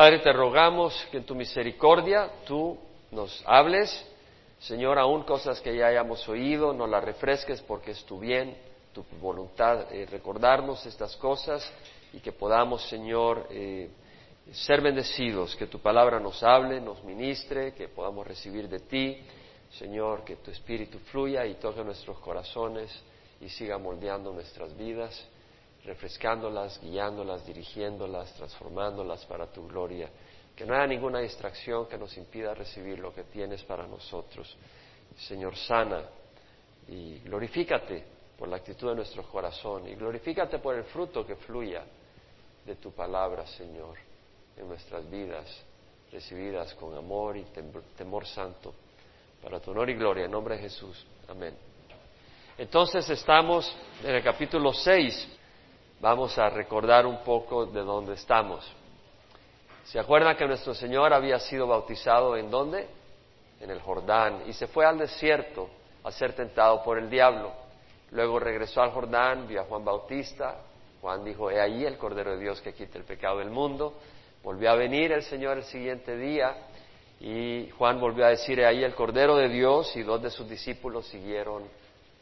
Padre, te rogamos que en tu misericordia tú nos hables, Señor, aún cosas que ya hayamos oído, nos las refresques porque es tu bien, tu voluntad eh, recordarnos estas cosas y que podamos, Señor, eh, ser bendecidos, que tu palabra nos hable, nos ministre, que podamos recibir de ti, Señor, que tu espíritu fluya y toque nuestros corazones y siga moldeando nuestras vidas, refrescándolas, guiándolas, dirigiéndolas, transformándolas para tu gloria. Que no haya ninguna distracción que nos impida recibir lo que tienes para nosotros. Señor, sana y glorifícate por la actitud de nuestro corazón y glorifícate por el fruto que fluya de tu palabra, Señor, en nuestras vidas, recibidas con amor y temor santo, para tu honor y gloria, en nombre de Jesús. Amén. Entonces estamos en el capítulo 6. Vamos a recordar un poco de dónde estamos. ¿Se acuerdan que nuestro Señor había sido bautizado en dónde? En el Jordán y se fue al desierto a ser tentado por el diablo. Luego regresó al Jordán, vio a Juan Bautista. Juan dijo, he ahí el Cordero de Dios que quita el pecado del mundo. Volvió a venir el Señor el siguiente día y Juan volvió a decir, he ahí el Cordero de Dios y dos de sus discípulos siguieron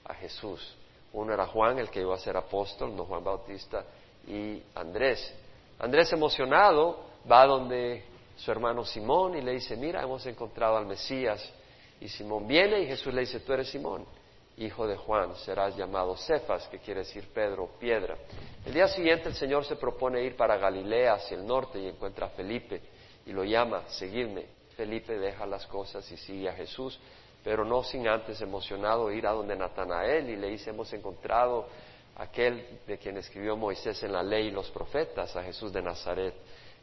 a Jesús. Uno era Juan, el que iba a ser apóstol, no Juan Bautista, y Andrés. Andrés emocionado va donde su hermano Simón y le dice, mira, hemos encontrado al Mesías. Y Simón viene y Jesús le dice, tú eres Simón, hijo de Juan, serás llamado Cefas, que quiere decir Pedro, piedra. El día siguiente el Señor se propone ir para Galilea, hacia el norte, y encuentra a Felipe y lo llama, seguidme. Felipe deja las cosas y sigue a Jesús pero no sin antes emocionado ir a donde Natanael y le dice, hemos encontrado aquel de quien escribió Moisés en la ley y los profetas, a Jesús de Nazaret,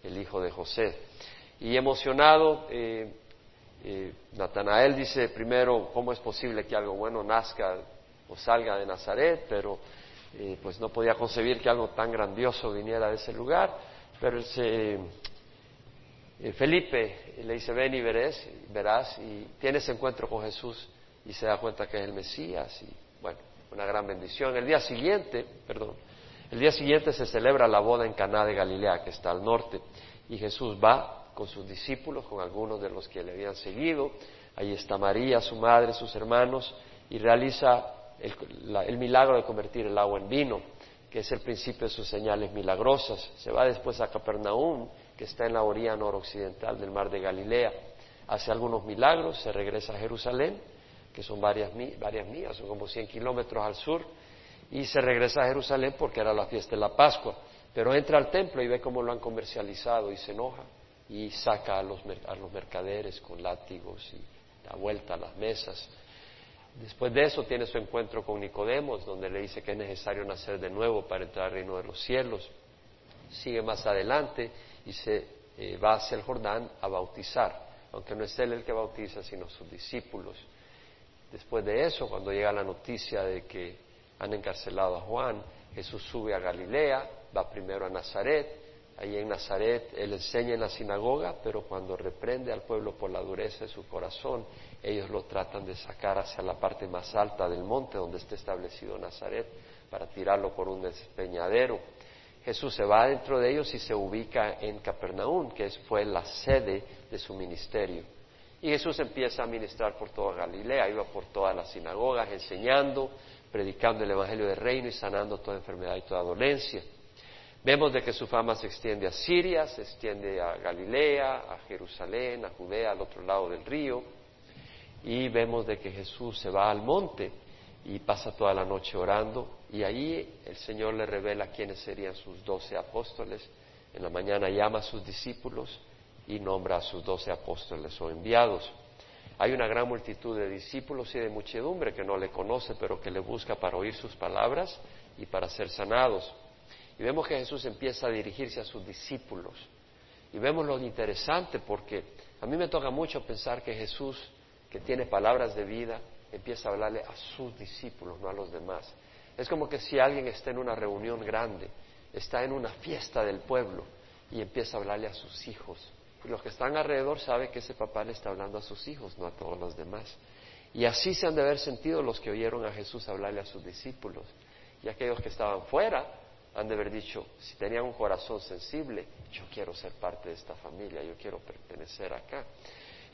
el hijo de José. Y emocionado, eh, eh, Natanael dice primero, ¿cómo es posible que algo bueno nazca o salga de Nazaret? Pero eh, pues no podía concebir que algo tan grandioso viniera de ese lugar, pero se Felipe le dice, ven y verás, y tienes encuentro con Jesús y se da cuenta que es el Mesías, y bueno, una gran bendición. El día siguiente, perdón, el día siguiente se celebra la boda en Caná de Galilea, que está al norte, y Jesús va con sus discípulos, con algunos de los que le habían seguido, ahí está María, su madre, sus hermanos, y realiza el, el milagro de convertir el agua en vino, que es el principio de sus señales milagrosas. Se va después a Capernaum, que está en la orilla noroccidental del mar de Galilea. Hace algunos milagros, se regresa a Jerusalén, que son varias, varias millas, son como 100 kilómetros al sur, y se regresa a Jerusalén porque era la fiesta de la Pascua. Pero entra al templo y ve cómo lo han comercializado y se enoja y saca a los, a los mercaderes con látigos y da vuelta a las mesas. Después de eso tiene su encuentro con Nicodemos, donde le dice que es necesario nacer de nuevo para entrar al reino de los cielos. Sigue más adelante y se eh, va hacia el Jordán a bautizar, aunque no es él el que bautiza, sino sus discípulos. Después de eso, cuando llega la noticia de que han encarcelado a Juan, Jesús sube a Galilea, va primero a Nazaret, Ahí en Nazaret él enseña en la sinagoga, pero cuando reprende al pueblo por la dureza de su corazón, ellos lo tratan de sacar hacia la parte más alta del monte donde está establecido Nazaret para tirarlo por un despeñadero. Jesús se va dentro de ellos y se ubica en Capernaum, que fue la sede de su ministerio. Y Jesús empieza a ministrar por toda Galilea, iba por todas las sinagogas enseñando, predicando el Evangelio del Reino y sanando toda enfermedad y toda dolencia. Vemos de que su fama se extiende a Siria, se extiende a Galilea, a Jerusalén, a Judea, al otro lado del río. Y vemos de que Jesús se va al monte y pasa toda la noche orando y ahí el Señor le revela quiénes serían sus doce apóstoles. En la mañana llama a sus discípulos y nombra a sus doce apóstoles o enviados. Hay una gran multitud de discípulos y de muchedumbre que no le conoce, pero que le busca para oír sus palabras y para ser sanados. Y vemos que Jesús empieza a dirigirse a sus discípulos. Y vemos lo interesante porque a mí me toca mucho pensar que Jesús, que tiene palabras de vida, empieza a hablarle a sus discípulos, no a los demás. Es como que si alguien está en una reunión grande, está en una fiesta del pueblo y empieza a hablarle a sus hijos. Y los que están alrededor saben que ese papá le está hablando a sus hijos, no a todos los demás. Y así se han de haber sentido los que oyeron a Jesús hablarle a sus discípulos. Y aquellos que estaban fuera, han de haber dicho, si tenían un corazón sensible, yo quiero ser parte de esta familia, yo quiero pertenecer acá.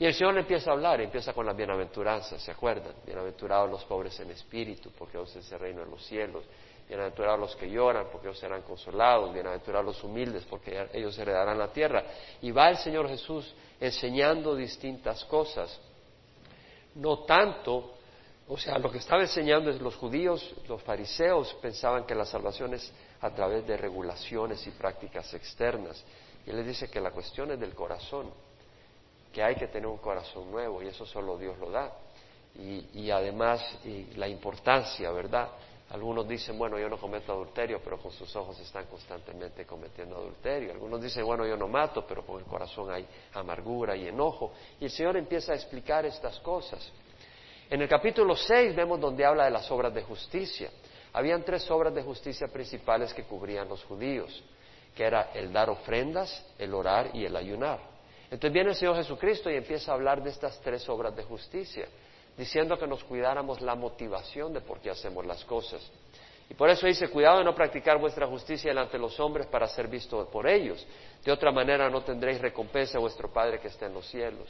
Y el Señor empieza a hablar, empieza con las bienaventuranzas, ¿se acuerdan? Bienaventurados los pobres en espíritu, porque ellos es el reino de los cielos. Bienaventurados los que lloran, porque ellos serán consolados. Bienaventurados los humildes, porque ellos heredarán la tierra. Y va el Señor Jesús enseñando distintas cosas. No tanto, o sea, lo que estaba enseñando es los judíos, los fariseos pensaban que la salvación es a través de regulaciones y prácticas externas. Y él les dice que la cuestión es del corazón, que hay que tener un corazón nuevo y eso solo Dios lo da. Y, además la importancia, ¿verdad? Algunos dicen, bueno, yo no cometo adulterio, pero con sus ojos están constantemente cometiendo adulterio. Algunos dicen, bueno, yo no mato, pero con el corazón hay amargura y enojo. Y el Señor empieza a explicar estas cosas. En el capítulo 6 vemos donde habla de las obras de justicia. Habían tres obras de justicia principales que cubrían los judíos, que era el dar ofrendas, el orar y el ayunar. Entonces viene el Señor Jesucristo y empieza a hablar de estas tres obras de justicia, diciendo que nos cuidáramos la motivación de por qué hacemos las cosas. Y por eso dice, cuidado de no practicar vuestra justicia delante de los hombres para ser visto por ellos. De otra manera no tendréis recompensa a vuestro Padre que está en los cielos.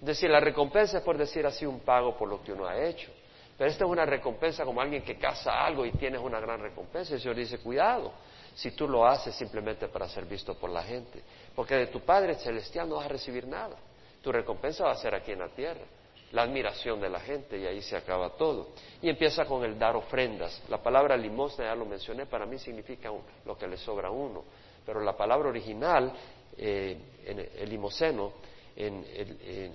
Es decir, la recompensa es por decir así un pago por lo que uno ha hecho. Pero esta es una recompensa como alguien que caza algo y tienes una gran recompensa. El Señor dice, cuidado, si tú lo haces simplemente para ser visto por la gente. Porque de tu Padre Celestial no vas a recibir nada. Tu recompensa va a ser aquí en la tierra. La admiración de la gente y ahí se acaba todo. Y empieza con el dar ofrendas. La palabra limosna, ya lo mencioné, para mí significa lo que le sobra a uno. Pero la palabra original, eh, en el limoseno, en,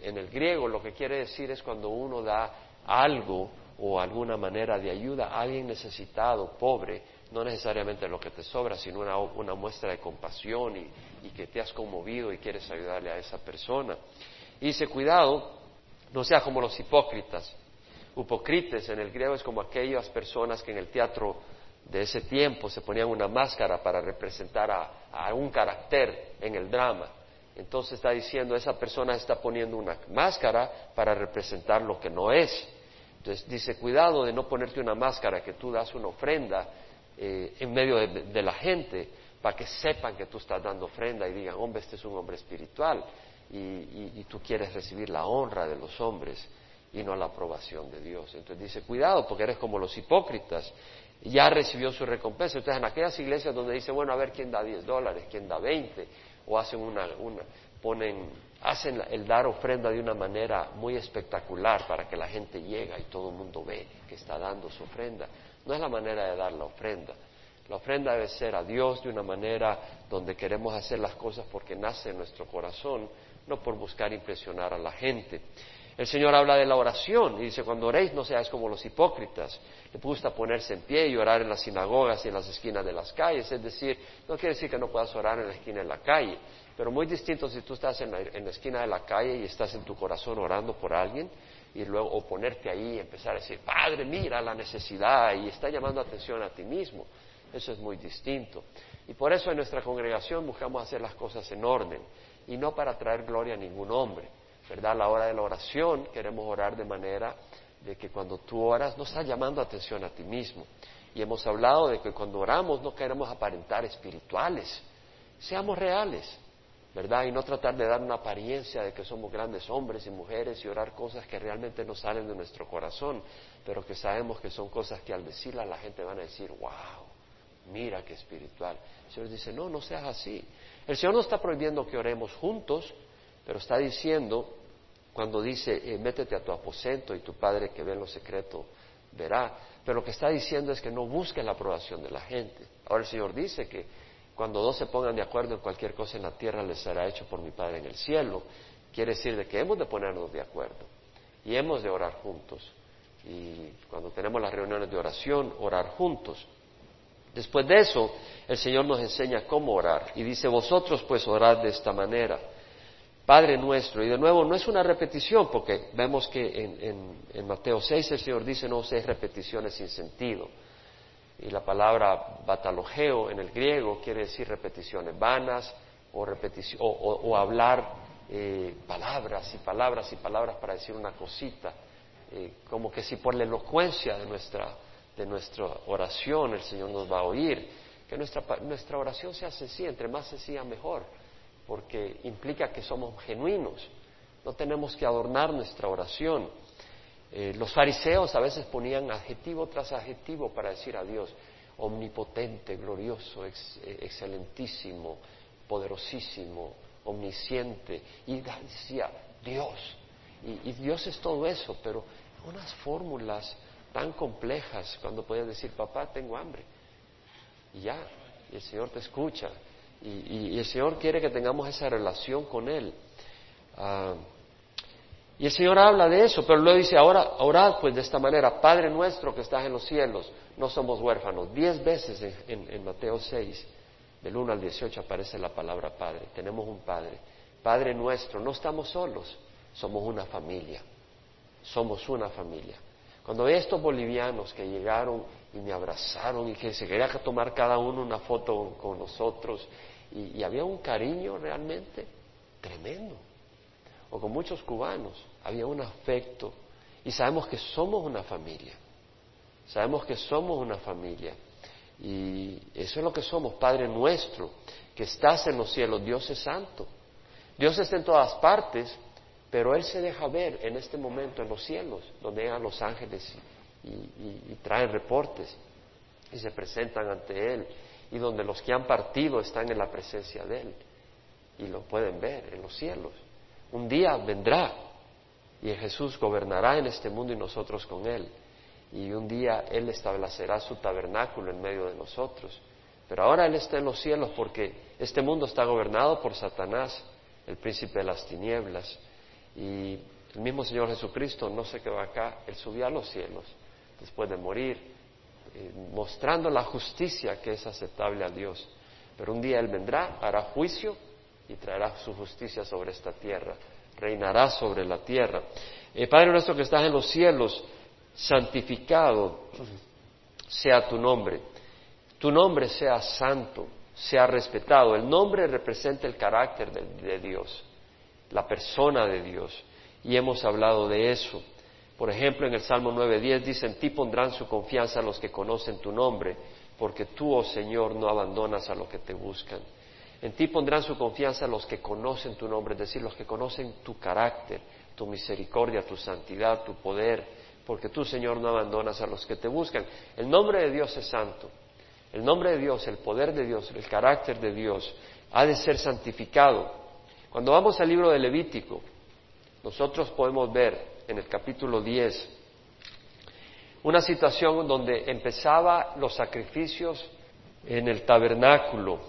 en el griego, lo que quiere decir es cuando uno da algo o alguna manera de ayuda a alguien necesitado, pobre, no necesariamente lo que te sobra, sino una, muestra de compasión y, que te has conmovido y quieres ayudarle a esa persona. Y dice, cuidado, no sea como los hipócritas. Hipocrites en el griego es como aquellas personas que en el teatro de ese tiempo se ponían una máscara para representar a, un carácter en el drama. Entonces está diciendo, esa persona está poniendo una máscara para representar lo que no es. Entonces dice, cuidado de no ponerte una máscara que tú das una ofrenda eh, en medio de, la gente para que sepan que tú estás dando ofrenda y digan, hombre, este es un hombre espiritual y, tú quieres recibir la honra de los hombres y no la aprobación de Dios. Entonces dice, cuidado porque eres como los hipócritas, ya recibió su recompensa. Entonces en aquellas iglesias donde dice, bueno, a ver quién da 10 dólares, quién da 20, o hacen una, una ponen hacen el dar ofrenda de una manera muy espectacular para que la gente llegue y todo el mundo ve que está dando su ofrenda. No es la manera de dar la ofrenda. La ofrenda debe ser a Dios de una manera donde queremos hacer las cosas porque nace en nuestro corazón, no por buscar impresionar a la gente. El Señor habla de la oración y dice, cuando oréis no seáis como los hipócritas. Le gusta ponerse en pie y orar en las sinagogas y en las esquinas de las calles. Es decir, no quiere decir que no puedas orar en la esquina de la calle, pero muy distinto si tú estás en la, esquina de la calle y estás en tu corazón orando por alguien y luego o ponerte ahí y empezar a decir, Padre, mira la necesidad y está llamando atención a ti mismo. Eso es muy distinto. Y por eso en nuestra congregación buscamos hacer las cosas en orden y no para traer gloria a ningún hombre. ¿Verdad? A la hora de la oración queremos orar de manera de que cuando tú oras no estás llamando atención a ti mismo. Y hemos hablado de que cuando oramos no queremos aparentar espirituales, seamos reales. ¿verdad? Y no tratar de dar una apariencia de que somos grandes hombres y mujeres y orar cosas que realmente no salen de nuestro corazón, pero que sabemos que son cosas que al decirlas la gente van a decir, wow, mira qué espiritual. El Señor dice, no, no seas así. El Señor no está prohibiendo que oremos juntos, pero está diciendo, cuando dice, eh, métete a tu aposento y tu Padre que ve en lo secreto verá, pero lo que está diciendo es que no busques la aprobación de la gente. Ahora el Señor dice que cuando dos se pongan de acuerdo en cualquier cosa en la tierra, les será hecho por mi Padre en el cielo. Quiere decir de que hemos de ponernos de acuerdo y hemos de orar juntos. Y cuando tenemos las reuniones de oración, orar juntos. Después de eso, el Señor nos enseña cómo orar y dice, vosotros pues orad de esta manera. Padre nuestro, y de nuevo no es una repetición, porque vemos que en, Mateo 6 el Señor dice no seis repeticiones sin sentido y la palabra batalogeo en el griego quiere decir repeticiones vanas o, o, hablar eh, palabras y palabras y palabras para decir una cosita, eh, como que si por la elocuencia de nuestra, de nuestra oración el Señor nos va a oír, que nuestra, nuestra oración sea sencilla, entre más sencilla mejor, porque implica que somos genuinos. No tenemos que adornar nuestra oración. Eh, los fariseos a veces ponían adjetivo tras adjetivo para decir a Dios, omnipotente, glorioso, eh, excelentísimo, poderosísimo, omnisciente. Y decía, Dios. Y, Dios es todo eso, pero unas fórmulas tan complejas cuando puedes decir, papá, tengo hambre. Y ya, y el Señor te escucha. Y, el Señor quiere que tengamos esa relación con Él. Ah, y el Señor habla de eso, pero luego dice, ahora orad pues de esta manera, Padre nuestro que estás en los cielos, no somos huérfanos. Diez veces en, Mateo 6, del 1 al 18 aparece la palabra Padre. Tenemos un Padre. Padre nuestro, no estamos solos, somos una familia. Somos una familia. Cuando ve a estos bolivianos que llegaron y me abrazaron y que se quería tomar cada uno una foto con nosotros y había un cariño realmente tremendo. O con muchos cubanos, había un afecto. Y sabemos que somos una familia, sabemos que somos una familia. Y eso es lo que somos, Padre nuestro, que estás en los cielos, Dios es santo, Dios está en todas partes, pero Él se deja ver en este momento en los cielos, donde llegan los ángeles y, traen reportes y se presentan ante Él, y donde los que han partido están en la presencia de Él y lo pueden ver en los cielos. Un día vendrá y Jesús gobernará en este mundo y nosotros con Él. Y un día Él establecerá su tabernáculo en medio de nosotros. Pero ahora Él está en los cielos porque este mundo está gobernado por Satanás, el príncipe de las tinieblas. Y el mismo Señor Jesucristo no se quedó acá, Él subió a los cielos después de morir, eh, mostrando la justicia que es aceptable a Dios. Pero un día Él vendrá, hará juicio y traerá su justicia sobre esta tierra, reinará sobre la tierra. Eh, Padre nuestro que estás en los cielos, santificado sea tu nombre, tu nombre sea santo, sea respetado. El nombre representa el carácter de, Dios, la persona de Dios, y hemos hablado de eso. Por ejemplo, en el Salmo 9.10 dice, en ti pondrán su confianza los que conocen tu nombre, porque tú, oh Señor, no abandonas a los que te buscan. En ti pondrán su confianza los que conocen tu nombre, es decir, los que conocen tu carácter, tu misericordia, tu santidad, tu poder, porque tú, Señor, no abandonas a los que te buscan. El nombre de Dios es santo. El nombre de Dios, el poder de Dios, el carácter de Dios ha de ser santificado. Cuando vamos al libro de Levítico, nosotros podemos ver en el capítulo 10 una situación donde empezaba los sacrificios en el tabernáculo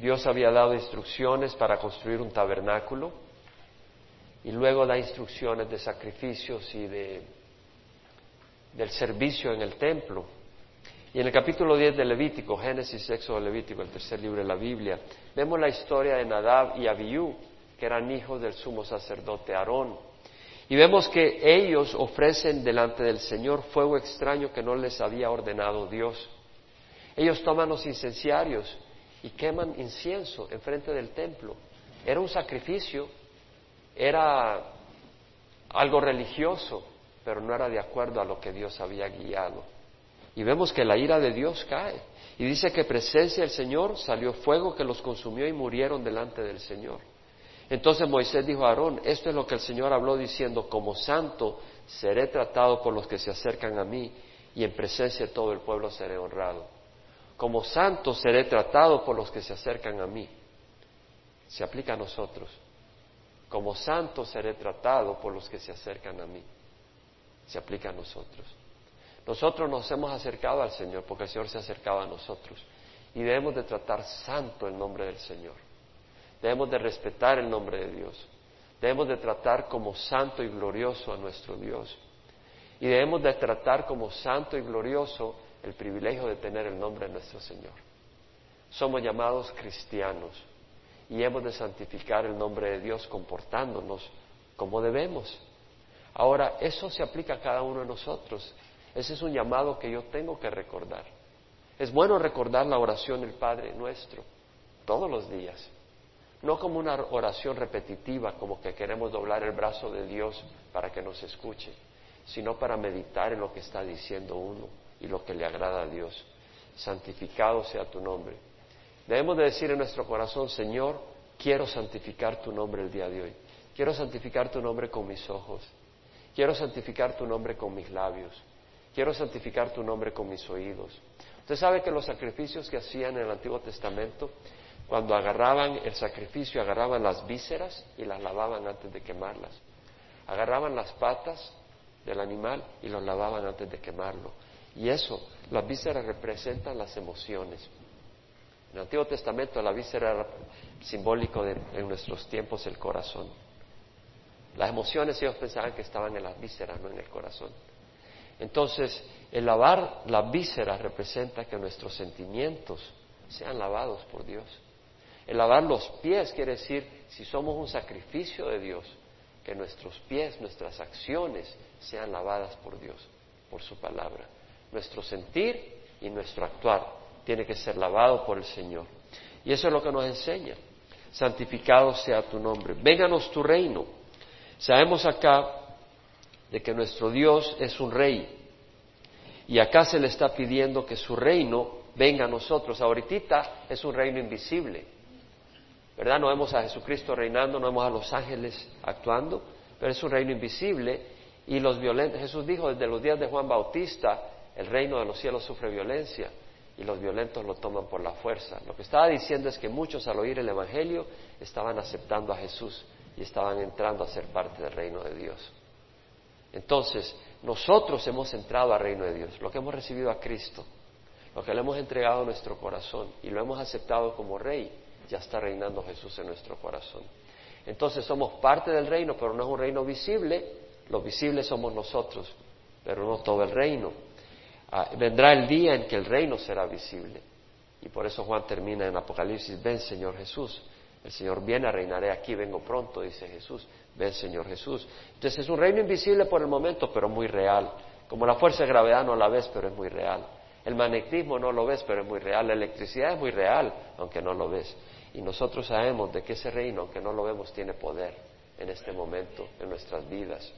Dios había dado instrucciones para construir un tabernáculo y luego da instrucciones de sacrificios y de, del servicio en el templo. Y en el capítulo 10 de Levítico, Génesis, Éxodo, Levítico, el tercer libro de la Biblia, vemos la historia de Nadab y Abiú, que eran hijos del sumo sacerdote Aarón. Y vemos que ellos ofrecen delante del Señor fuego extraño que no les había ordenado Dios. Ellos toman los incenciarios y queman incienso enfrente del templo. Era un sacrificio, era algo religioso, pero no era de acuerdo a lo que Dios había guiado. Y vemos que la ira de Dios cae. Y dice que presencia del Señor salió fuego que los consumió y murieron delante del Señor. Entonces Moisés dijo a Aarón, esto es lo que el Señor habló diciendo, como santo seré tratado por los que se acercan a mí y en presencia de todo el pueblo seré honrado. Como santo seré tratado por los que se acercan a mí. Se aplica a nosotros. Como santo seré tratado por los que se acercan a mí. Se aplica a nosotros. Nosotros nos hemos acercado al Señor porque el Señor se ha acercado a nosotros. Y debemos de tratar santo el nombre del Señor. Debemos de respetar el nombre de Dios. Debemos de tratar como santo y glorioso a nuestro Dios. Y debemos de tratar como santo y glorioso el privilegio de tener el nombre de nuestro Señor. Somos llamados cristianos y hemos de santificar el nombre de Dios comportándonos como debemos. Ahora, eso se aplica a cada uno de nosotros. Ese es un llamado que yo tengo que recordar. Es bueno recordar la oración del Padre nuestro todos los días, no como una oración repetitiva, como que queremos doblar el brazo de Dios para que nos escuche, sino para meditar en lo que está diciendo uno y lo que le agrada a Dios. santificado sea tu nombre. Debemos de decir en nuestro corazón, Señor, quiero santificar tu nombre el día de hoy. Quiero santificar tu nombre con mis ojos. Quiero santificar tu nombre con mis labios. Quiero santificar tu nombre con mis oídos. Usted sabe que los sacrificios que hacían en el Antiguo Testamento, cuando agarraban el sacrificio, agarraban las vísceras y las lavaban antes de quemarlas. Agarraban las patas del animal y los lavaban antes de quemarlo. Y eso, las vísceras representan las emociones. En el Antiguo Testamento la víscera era simbólico de en nuestros tiempos el corazón. Las emociones ellos pensaban que estaban en las vísceras, no en el corazón. Entonces, el lavar las vísceras representa que nuestros sentimientos sean lavados por Dios. El lavar los pies quiere decir, si somos un sacrificio de Dios, que nuestros pies, nuestras acciones sean lavadas por Dios, por su palabra. Nuestro sentir y nuestro actuar tiene que ser lavado por el Señor. Y eso es lo que nos enseña. Santificado sea tu nombre. Vénganos tu reino. Sabemos acá de que nuestro Dios es un rey. Y acá se le está pidiendo que su reino venga a nosotros. Ahorita es un reino invisible. ¿Verdad? No vemos a Jesucristo reinando, no vemos a los ángeles actuando, pero es un reino invisible. Y los violentos, Jesús dijo desde los días de Juan Bautista, el reino de los cielos sufre violencia y los violentos lo toman por la fuerza. Lo que estaba diciendo es que muchos al oír el Evangelio estaban aceptando a Jesús y estaban entrando a ser parte del reino de Dios. Entonces, nosotros hemos entrado al reino de Dios, lo que hemos recibido a Cristo, lo que le hemos entregado a nuestro corazón y lo hemos aceptado como rey, ya está reinando Jesús en nuestro corazón. Entonces somos parte del reino, pero no es un reino visible, lo visible somos nosotros, pero no todo el reino. Ah, vendrá el día en que el reino será visible. Y por eso Juan termina en Apocalipsis, ven Señor Jesús. El Señor viene, reinaré aquí, vengo pronto, dice Jesús. Ven, Señor Jesús. Entonces es un reino invisible por el momento, pero muy real. Como la fuerza de gravedad no la ves, pero es muy real. El magnetismo no lo ves, pero es muy real. La electricidad es muy real, aunque no lo ves. Y nosotros sabemos de que ese reino, aunque no lo vemos, tiene poder en este momento, en nuestras vidas.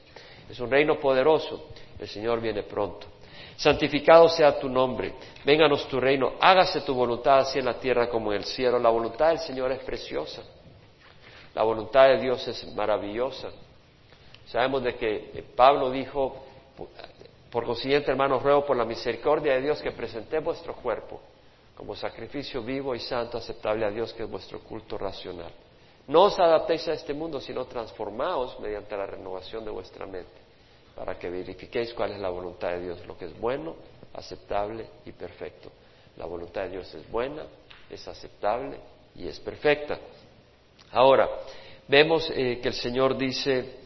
Es un reino poderoso. El Señor viene pronto. Santificado sea tu nombre, vénganos tu reino, hágase tu voluntad así en la tierra como en el cielo. La voluntad del Señor es preciosa, la voluntad de Dios es maravillosa. Sabemos de que eh, Pablo dijo, por consiguiente, hermanos, ruego por la misericordia de Dios que presenté vuestro cuerpo como sacrificio vivo y santo, aceptable a Dios, que es vuestro culto racional. No os adaptéis a este mundo, sino transformaos mediante la renovación de vuestra mente para que verifiquéis cuál es la voluntad de Dios, lo que es bueno, aceptable y perfecto. La voluntad de Dios es buena, es aceptable y es perfecta. Ahora, vemos eh, que el Señor dice,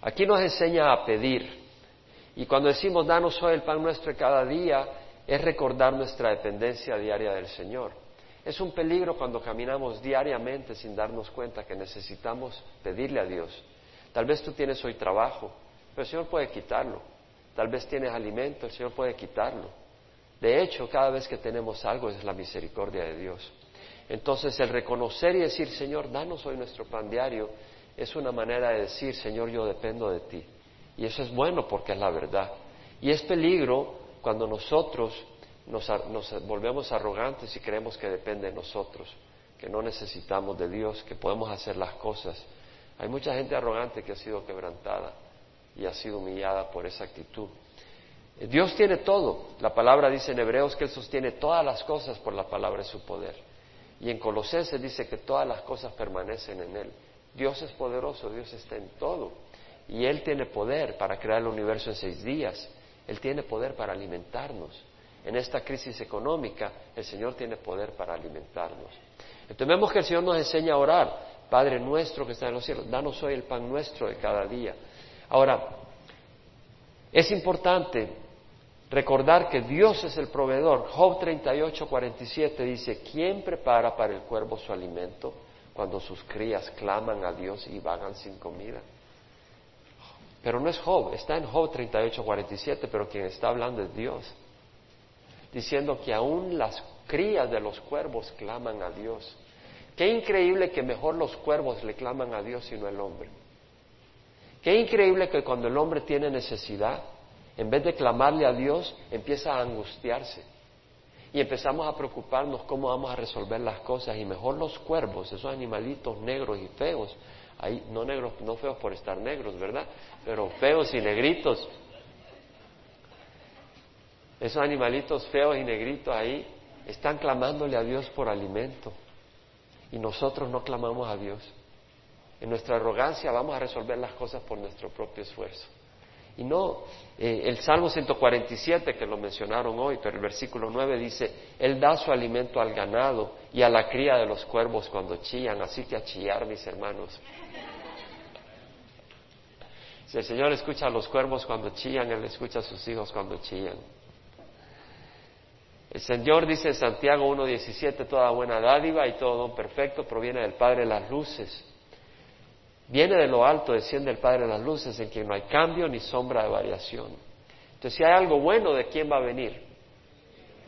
aquí nos enseña a pedir, y cuando decimos danos hoy el pan nuestro cada día, es recordar nuestra dependencia diaria del Señor. Es un peligro cuando caminamos diariamente sin darnos cuenta que necesitamos pedirle a Dios. Tal vez tú tienes hoy trabajo, pero el Señor puede quitarlo. Tal vez tienes alimento, el Señor puede quitarlo. De hecho, cada vez que tenemos algo es la misericordia de Dios. Entonces, el reconocer y decir, Señor, danos hoy nuestro pan diario, es una manera de decir, Señor, yo dependo de ti. Y eso es bueno porque es la verdad. Y es peligro cuando nosotros nos, volvemos arrogantes y creemos que depende de nosotros, que no necesitamos de Dios, que podemos hacer las cosas. Hay mucha gente arrogante que ha sido quebrantada y ha sido humillada por esa actitud. Dios tiene todo. La palabra dice en Hebreos que Él sostiene todas las cosas por la palabra de su poder. Y en Colosenses dice que todas las cosas permanecen en Él. Dios es poderoso, Dios está en todo. Y Él tiene poder para crear el universo en seis días. Él tiene poder para alimentarnos en esta crisis económica, el Señor tiene poder para alimentarnos. Entonces que el Señor nos enseña a orar. Padre nuestro que está en los cielos, danos hoy el pan nuestro de cada día. Ahora, es importante recordar que Dios es el proveedor. Job 38, 47 dice, ¿quién prepara para el cuervo su alimento cuando sus crías claman a Dios y vagan sin comida? Pero no es Job, está en Job 38, 47, pero quien está hablando es Dios diciendo que aún las crías de los cuervos claman a Dios. Qué increíble que mejor los cuervos le claman a Dios y no el hombre. Qué increíble que cuando el hombre tiene necesidad, en vez de clamarle a Dios, empieza a angustiarse. Y empezamos a preocuparnos cómo vamos a resolver las cosas. Y mejor los cuervos, esos animalitos negros y feos, ahí, no negros, no feos por estar negros, ¿verdad? Pero feos y negritos. Esos animalitos feos y negritos ahí están clamándole a Dios por alimento. Y nosotros no clamamos a Dios. En nuestra arrogancia vamos a resolver las cosas por nuestro propio esfuerzo. Y no, eh, el Salmo 147 que lo mencionaron hoy, pero el versículo 9 dice, Él da su alimento al ganado y a la cría de los cuervos cuando chillan, así que a chillar, mis hermanos. Si el Señor escucha a los cuervos cuando chillan, Él escucha a sus hijos cuando chillan. El Señor dice en Santiago 1.17, toda buena dádiva y todo don perfecto proviene del Padre de las luces Viene de lo alto, desciende el Padre de las luces, en quien no hay cambio ni sombra de variación. Entonces, si hay algo bueno, ¿de quién va a venir?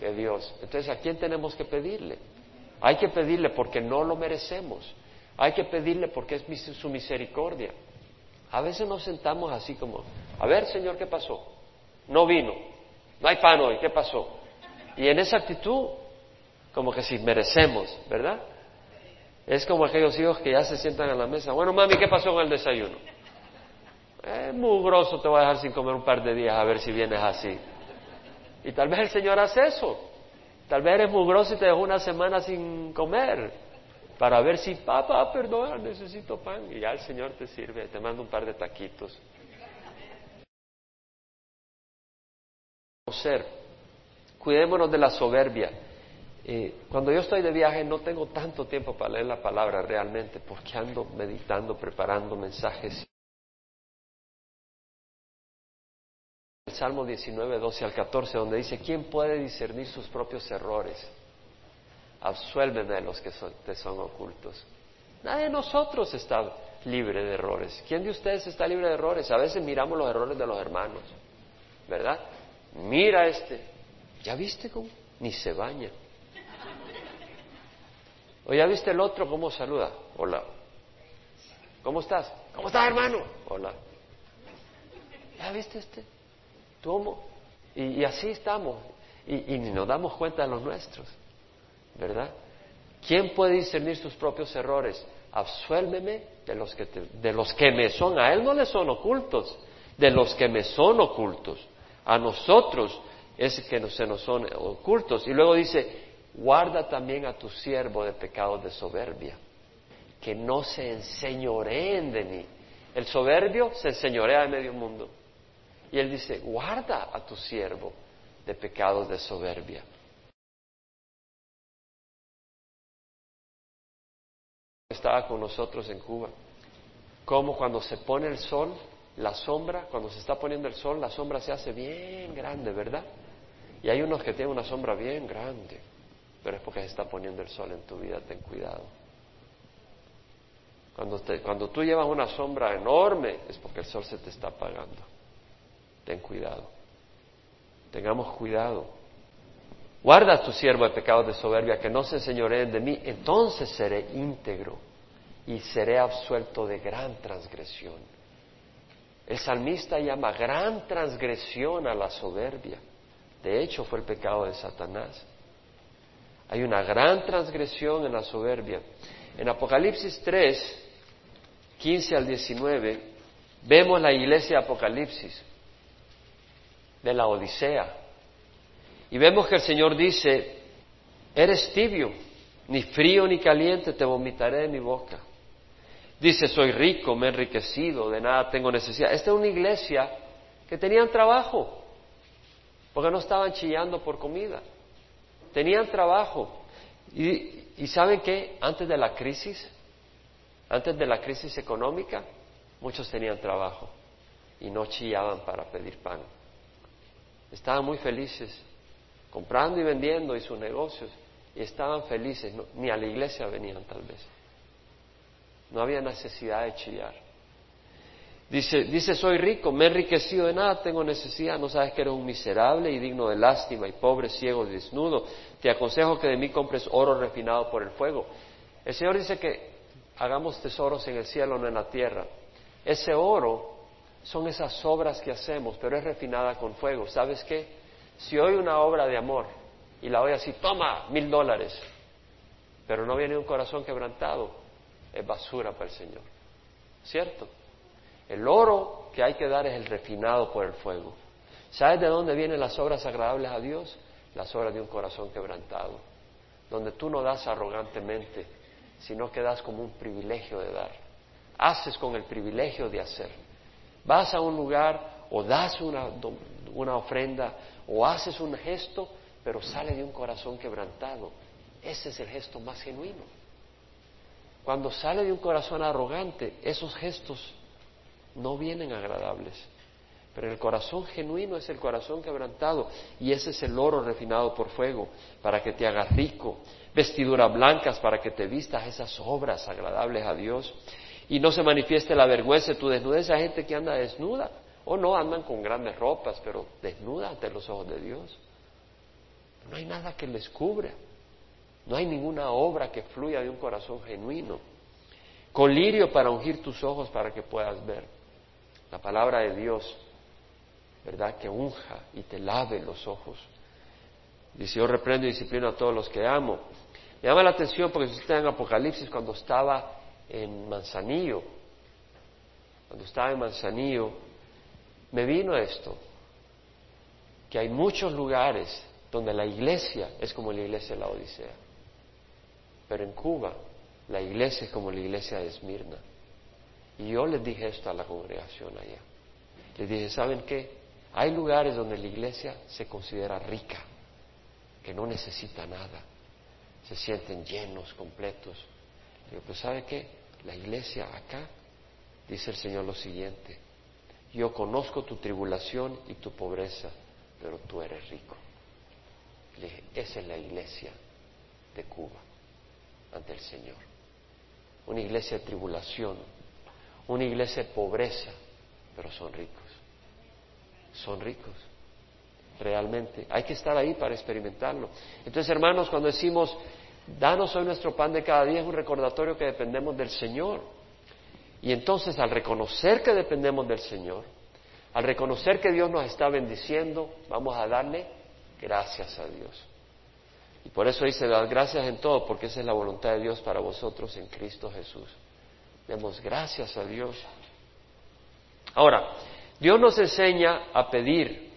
De Dios. Entonces, ¿a quién tenemos que pedirle? Hay que pedirle porque no lo merecemos. Hay que pedirle porque es su misericordia. A veces nos sentamos así como, a ver, Señor, ¿qué pasó? No vino. No hay pan hoy, ¿qué pasó? Y en esa actitud, como que si merecemos, ¿verdad? Es como aquellos hijos que ya se sientan a la mesa. Bueno, mami, ¿qué pasó con el desayuno? Es mugroso, te voy a dejar sin comer un par de días a ver si vienes así. Y tal vez el Señor hace eso. Tal vez eres mugroso y te dejó una semana sin comer para ver si, papá, perdona, necesito pan. Y ya el Señor te sirve, te manda un par de taquitos. Ser. Cuidémonos de la soberbia. Eh, cuando yo estoy de viaje no tengo tanto tiempo para leer la palabra realmente, porque ando meditando, preparando mensajes. El Salmo 19, 12 al 14, donde dice, ¿quién puede discernir sus propios errores? Absuélveme los que te son ocultos. Nadie de nosotros está libre de errores. ¿Quién de ustedes está libre de errores? A veces miramos los errores de los hermanos, ¿verdad? Mira este, ¿ya viste cómo? Ni se baña. ¿O ya viste el otro cómo saluda? Hola. ¿Cómo estás? ¿Cómo estás, hermano? Hola. ¿Ya viste este? ¿Cómo? Y, y así estamos. Y, y, ni nos damos cuenta de los nuestros. ¿Verdad? ¿Quién puede discernir sus propios errores? Absuélveme de los que, de los que me son. A él no le son ocultos. De los que me son ocultos. A nosotros es que no, se nos son ocultos. Y luego dice, guarda también a tu siervo de pecados de soberbia, que no se enseñoreen de mí. El soberbio se enseñorea de medio mundo. Y él dice, guarda a tu siervo de pecados de soberbia. Estaba con nosotros en Cuba. Como cuando se pone el sol, la sombra, cuando se está poniendo el sol, la sombra se hace bien grande, ¿verdad? Y hay unos que tienen una sombra bien grande pero es porque se está poniendo el sol en tu vida, ten cuidado. Cuando, cuando tú llevas una sombra enorme, es porque el sol se te está apagando. Ten cuidado. Tengamos cuidado. Guarda a tu siervo de pecados de soberbia, que no se enseñoreen de mí, entonces seré íntegro y seré absuelto de gran transgresión. El salmista llama gran transgresión a la soberbia. De hecho, fue el pecado de Satanás. Hay una gran transgresión en la soberbia. En Apocalipsis 3, 15 al 19, vemos la iglesia de Apocalipsis de la Odisea. Y vemos que el Señor dice, eres tibio, ni frío ni caliente te vomitaré de mi boca. Dice, soy rico, me he enriquecido, de nada tengo necesidad. Esta es una iglesia que tenían trabajo, porque no estaban chillando por comida tenían trabajo. Y, saben qué, antes de la crisis, antes de la crisis económica, muchos tenían trabajo y no chillaban para pedir pan. Estaban muy felices, comprando y vendiendo y sus negocios, y estaban felices, ni a la iglesia venían tal vez. No había necesidad de chillar. Dice, dice, soy rico, me he enriquecido de nada, tengo necesidad, no sabes que eres un miserable y digno de lástima y pobre, ciego desnudo. Te aconsejo que de mí compres oro refinado por el fuego. El Señor dice que hagamos tesoros en el cielo, no en la tierra. Ese oro son esas obras que hacemos, pero es refinada con fuego. ¿Sabes qué? Si hoy una obra de amor y la voy así, toma mil dólares, pero no viene un corazón quebrantado, es basura para el Señor. ¿Cierto? El oro que hay que dar es el refinado por el fuego. ¿Sabes de dónde vienen las obras agradables a Dios? Las obras de un corazón quebrantado, donde tú no das arrogantemente, sino que das como un privilegio de dar. Haces con el privilegio de hacer. Vas a un lugar o das una, una ofrenda o haces un gesto, pero sale de un corazón quebrantado. Ese es el gesto más genuino. Cuando sale de un corazón arrogante, esos gestos no vienen agradables. Pero el corazón genuino es el corazón quebrantado y ese es el oro refinado por fuego para que te hagas rico, vestiduras blancas para que te vistas esas obras agradables a Dios y no se manifieste la vergüenza de tu desnudez. Hay gente que anda desnuda o no andan con grandes ropas, pero desnuda ante los ojos de Dios. No hay nada que les cubra. No hay ninguna obra que fluya de un corazón genuino. Colirio para ungir tus ojos para que puedas ver. La palabra de Dios, ¿verdad? Que unja y te lave los ojos. Dice, yo reprendo y disciplino a todos los que amo. Me llama la atención porque si usted en Apocalipsis, cuando estaba en Manzanillo, cuando estaba en Manzanillo, me vino esto, que hay muchos lugares donde la iglesia es como la iglesia de la Odisea. Pero en Cuba, la iglesia es como la iglesia de Esmirna. Y yo les dije esto a la congregación allá. Les dije, ¿saben qué? Hay lugares donde la iglesia se considera rica, que no necesita nada, se sienten llenos, completos. Digo, pues ¿sabe qué? La iglesia acá, dice el Señor lo siguiente, yo conozco tu tribulación y tu pobreza, pero tú eres rico. Le dije, esa es la iglesia de Cuba ante el Señor. Una iglesia de tribulación, una iglesia de pobreza, pero son ricos. Son ricos. Realmente. Hay que estar ahí para experimentarlo. Entonces, hermanos, cuando decimos, danos hoy nuestro pan de cada día, es un recordatorio que dependemos del Señor. Y entonces, al reconocer que dependemos del Señor, al reconocer que Dios nos está bendiciendo, vamos a darle gracias a Dios. Y por eso dice, dad gracias en todo, porque esa es la voluntad de Dios para vosotros en Cristo Jesús. Demos gracias a Dios. Ahora, Dios nos enseña a pedir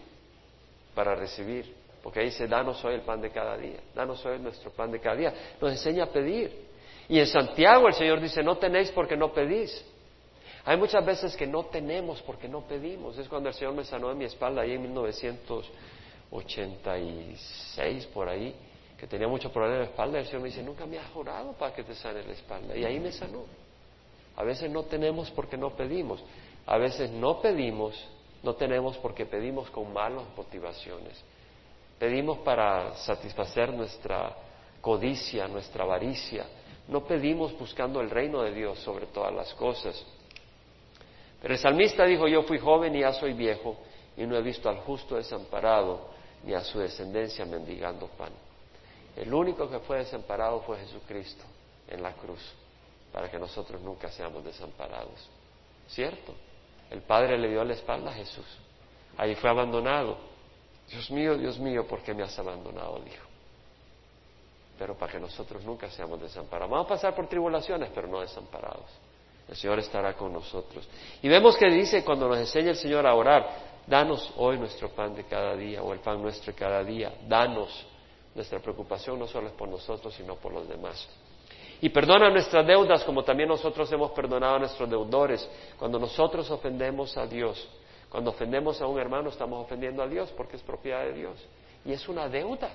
para recibir, porque dice, danos hoy el pan de cada día, danos hoy nuestro pan de cada día. Nos enseña a pedir. Y en Santiago el Señor dice, no tenéis porque no pedís. Hay muchas veces que no tenemos porque no pedimos. Es cuando el Señor me sanó de mi espalda ahí en 1986, por ahí que tenía mucho problema de espalda, el Señor me dice, nunca me has orado para que te sane la espalda. Y ahí me sanó. A veces no tenemos porque no pedimos. A veces no pedimos, no tenemos porque pedimos con malas motivaciones. Pedimos para satisfacer nuestra codicia, nuestra avaricia. No pedimos buscando el reino de Dios sobre todas las cosas. Pero el salmista dijo, yo fui joven y ya soy viejo y no he visto al justo desamparado ni a su descendencia mendigando pan. El único que fue desamparado fue Jesucristo en la cruz, para que nosotros nunca seamos desamparados. ¿Cierto? El Padre le dio la espalda a Jesús. Ahí fue abandonado. Dios mío, Dios mío, ¿por qué me has abandonado? Dijo. Pero para que nosotros nunca seamos desamparados. Vamos a pasar por tribulaciones, pero no desamparados. El Señor estará con nosotros. Y vemos que dice cuando nos enseña el Señor a orar, danos hoy nuestro pan de cada día, o el pan nuestro de cada día, danos nuestra preocupación no solo es por nosotros, sino por los demás. Y perdona nuestras deudas como también nosotros hemos perdonado a nuestros deudores. Cuando nosotros ofendemos a Dios, cuando ofendemos a un hermano, estamos ofendiendo a Dios porque es propiedad de Dios. Y es una deuda.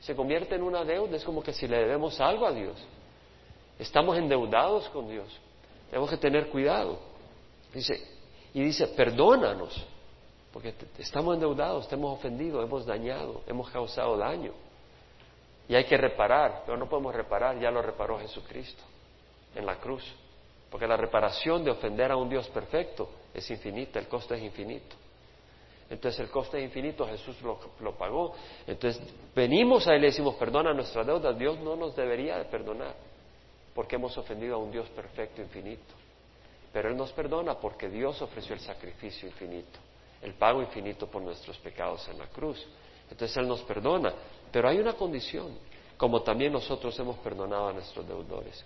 Se convierte en una deuda. Es como que si le debemos algo a Dios. Estamos endeudados con Dios. Tenemos que tener cuidado. Dice, y dice, perdónanos. Porque estamos endeudados, te hemos ofendido, hemos dañado, hemos causado daño. Y hay que reparar, pero no podemos reparar, ya lo reparó Jesucristo en la cruz. Porque la reparación de ofender a un Dios perfecto es infinita, el costo es infinito. Entonces el costo es infinito, Jesús lo, pagó. Entonces venimos a Él y decimos, perdona nuestras deudas, Dios no nos debería de perdonar, porque hemos ofendido a un Dios perfecto, infinito. pero Él nos perdona porque Dios ofreció el sacrificio infinito, el pago infinito por nuestros pecados en la cruz. Entonces Él nos perdona, pero hay una condición, como también nosotros hemos perdonado a nuestros deudores.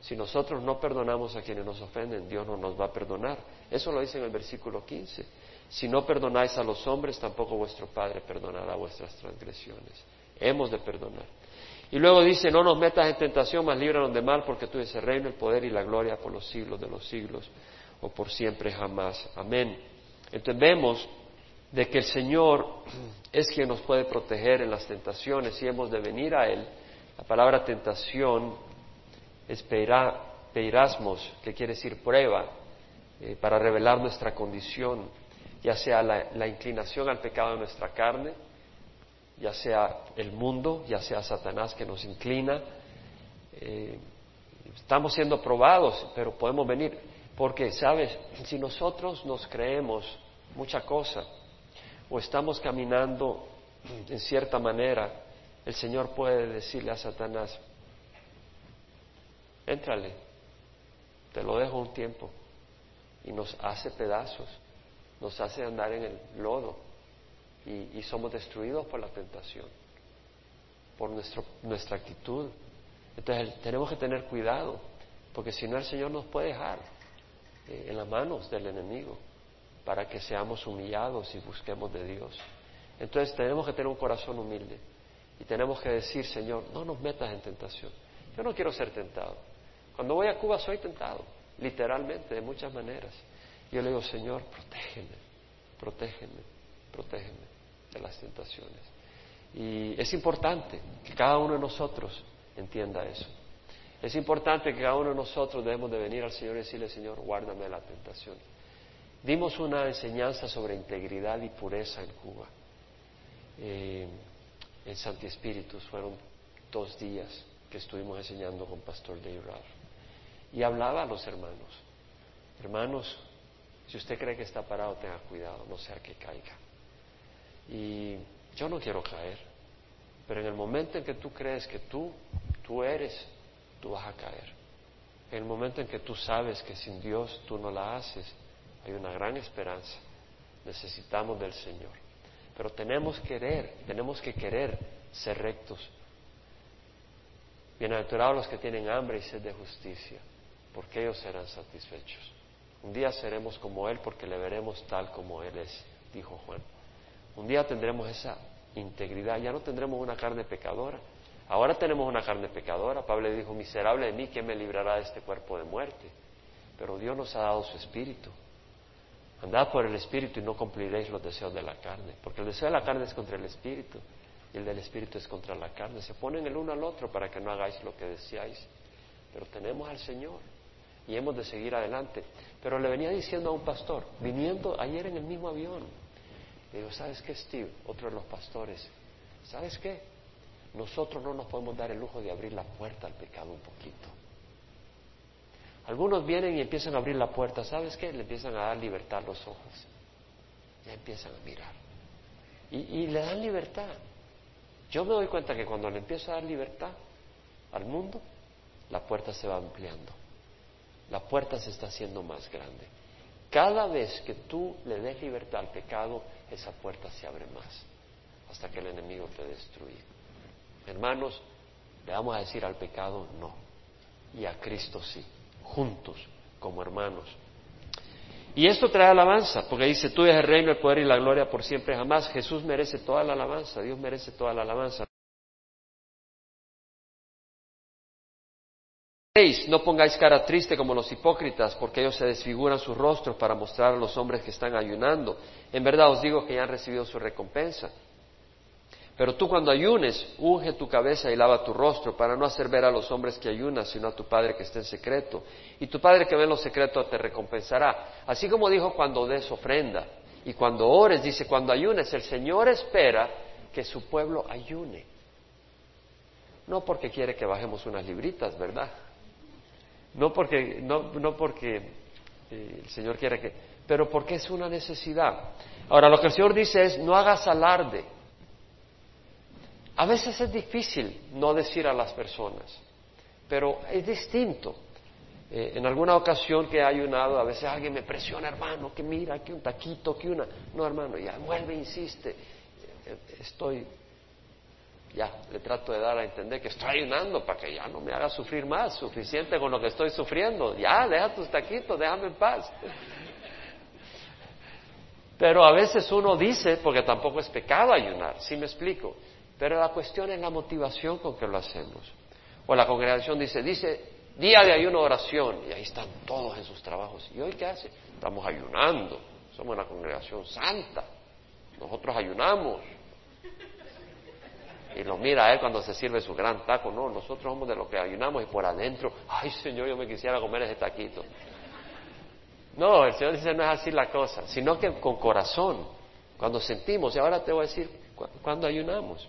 Si nosotros no perdonamos a quienes nos ofenden, Dios no nos va a perdonar. Eso lo dice en el versículo 15. Si no perdonáis a los hombres, tampoco vuestro Padre perdonará vuestras transgresiones. Hemos de perdonar. Y luego dice, no nos metas en tentación, mas líbranos de mal, porque tú eres el reino, el poder y la gloria por los siglos de los siglos, o por siempre jamás. Amén. Entonces vemos de que el Señor es quien nos puede proteger en las tentaciones y hemos de venir a Él. La palabra tentación es peirasmos, que quiere decir prueba, eh, para revelar nuestra condición, ya sea la, inclinación al pecado de nuestra carne, ya sea el mundo, ya sea Satanás que nos inclina. Eh, estamos siendo probados, pero podemos venir, porque, ¿sabes? Si nosotros nos creemos mucha cosa, o estamos caminando en cierta manera, el Señor puede decirle a Satanás, éntrale, te lo dejo un tiempo, y nos hace pedazos, nos hace andar en el lodo, y, somos destruidos por la tentación, por nuestro, nuestra actitud. Entonces tenemos que tener cuidado, porque si no el Señor nos puede dejar eh, en las manos del enemigo para que seamos humillados y busquemos de Dios. Entonces tenemos que tener un corazón humilde y tenemos que decir, Señor, no nos metas en tentación. Yo no quiero ser tentado. Cuando voy a Cuba soy tentado, literalmente, de muchas maneras. Yo le digo, Señor, protégeme, protégeme, protégeme de las tentaciones. Y es importante que cada uno de nosotros entienda eso. Es importante que cada uno de nosotros debemos de venir al Señor y decirle, Señor, guárdame de la tentación. Dimos una enseñanza sobre integridad y pureza en Cuba. Eh, en Santi Espíritus fueron dos días que estuvimos enseñando con Pastor Dave Ralph. Y hablaba a los hermanos, hermanos, si usted cree que está parado, tenga cuidado, no sea que caiga. Y yo no quiero caer, pero en el momento en que tú crees que tú, tú eres, tú vas a caer. En el momento en que tú sabes que sin Dios tú no la haces, hay una gran esperanza. Necesitamos del Señor. Pero tenemos que querer, tenemos que querer ser rectos. Bienaventurados los que tienen hambre y sed de justicia, porque ellos serán satisfechos. Un día seremos como Él porque le veremos tal como Él es, dijo Juan. Un día tendremos esa integridad, ya no tendremos una carne pecadora. Ahora tenemos una carne pecadora. Pablo dijo, miserable de mí, ¿quién me librará de este cuerpo de muerte? Pero Dios nos ha dado su espíritu Andad por el Espíritu y no cumpliréis los deseos de la carne, porque el deseo de la carne es contra el Espíritu y el del Espíritu es contra la carne. Se ponen el uno al otro para que no hagáis lo que deseáis. Pero tenemos al Señor y hemos de seguir adelante. Pero le venía diciendo a un pastor, viniendo ayer en el mismo avión, le digo, ¿sabes qué, Steve? Otro de los pastores, ¿sabes qué? Nosotros no nos podemos dar el lujo de abrir la puerta al pecado un poquito. Algunos vienen y empiezan a abrir la puerta, ¿sabes qué? Le empiezan a dar libertad a los ojos. Ya empiezan a mirar. Y, le dan libertad. Yo me doy cuenta que cuando le empiezo a dar libertad al mundo, la puerta se va ampliando. La puerta se está haciendo más grande. Cada vez que tú le des libertad al pecado, esa puerta se abre más, hasta que el enemigo te destruye. Hermanos, le vamos a decir al pecado no, y a Cristo sí juntos como hermanos. Y esto trae alabanza, porque dice, tú eres el reino, el poder y la gloria por siempre jamás. Jesús merece toda la alabanza, Dios merece toda la alabanza. No pongáis cara triste como los hipócritas, porque ellos se desfiguran sus rostros para mostrar a los hombres que están ayunando. En verdad os digo que ya han recibido su recompensa. Pero tú cuando ayunes, unge tu cabeza y lava tu rostro para no hacer ver a los hombres que ayunas, sino a tu Padre que está en secreto. Y tu Padre que ve en lo secreto te recompensará. Así como dijo cuando des ofrenda. Y cuando ores, dice, cuando ayunes, el Señor espera que su pueblo ayune. No porque quiere que bajemos unas libritas, ¿verdad? No porque, no, porque eh, el Señor quiere que, pero porque es una necesidad. Ahora, lo que el Señor dice es, no hagas alarde a veces es difícil no decir a las personas, pero es distinto Eh, en alguna ocasión que he ayunado, a veces alguien me presiona, hermano, que mira, que un taquito, que una... No, hermano, ya vuelve, insiste. Eh, estoy, ya, le trato de dar a entender que estoy ayunando para que ya no me haga sufrir más, suficiente con lo que estoy sufriendo. Ya, deja tus taquitos, déjame en paz. Pero a veces uno dice, porque tampoco es pecado ayunar, ¿sí me explico? Pero la cuestión es la motivación con que lo hacemos. O la congregación dice, dice, día de ayuno, oración, y ahí están todos en sus trabajos. ¿Y hoy qué hace? Estamos ayunando, somos una congregación santa, nosotros ayunamos. Y lo mira él cuando se sirve su gran taco, no, nosotros somos de los que ayunamos y por adentro, ay Señor, yo me quisiera comer ese taquito. No, el Señor dice no es así la cosa, sino que con corazón, cuando sentimos, y ahora te voy a decir, cuando ayunamos.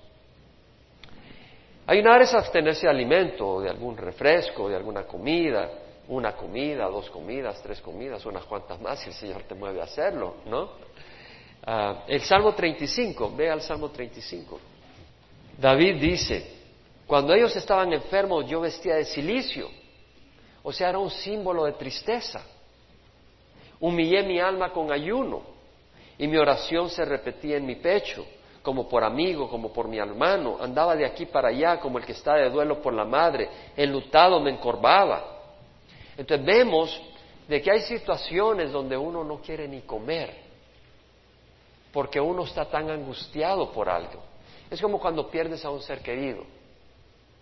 Ayunar es abstenerse de alimento, de algún refresco, de alguna comida, una comida, dos comidas, tres comidas, unas cuantas más, si el Señor te mueve a hacerlo, ¿no? Ah, el Salmo 35, ve al Salmo 35. David dice, cuando ellos estaban enfermos yo vestía de silicio, o sea, era un símbolo de tristeza. Humillé mi alma con ayuno y mi oración se repetía en mi pecho como por amigo, como por mi hermano, andaba de aquí para allá como el que está de duelo por la madre, enlutado me encorvaba. Entonces vemos de que hay situaciones donde uno no quiere ni comer, porque uno está tan angustiado por algo. Es como cuando pierdes a un ser querido.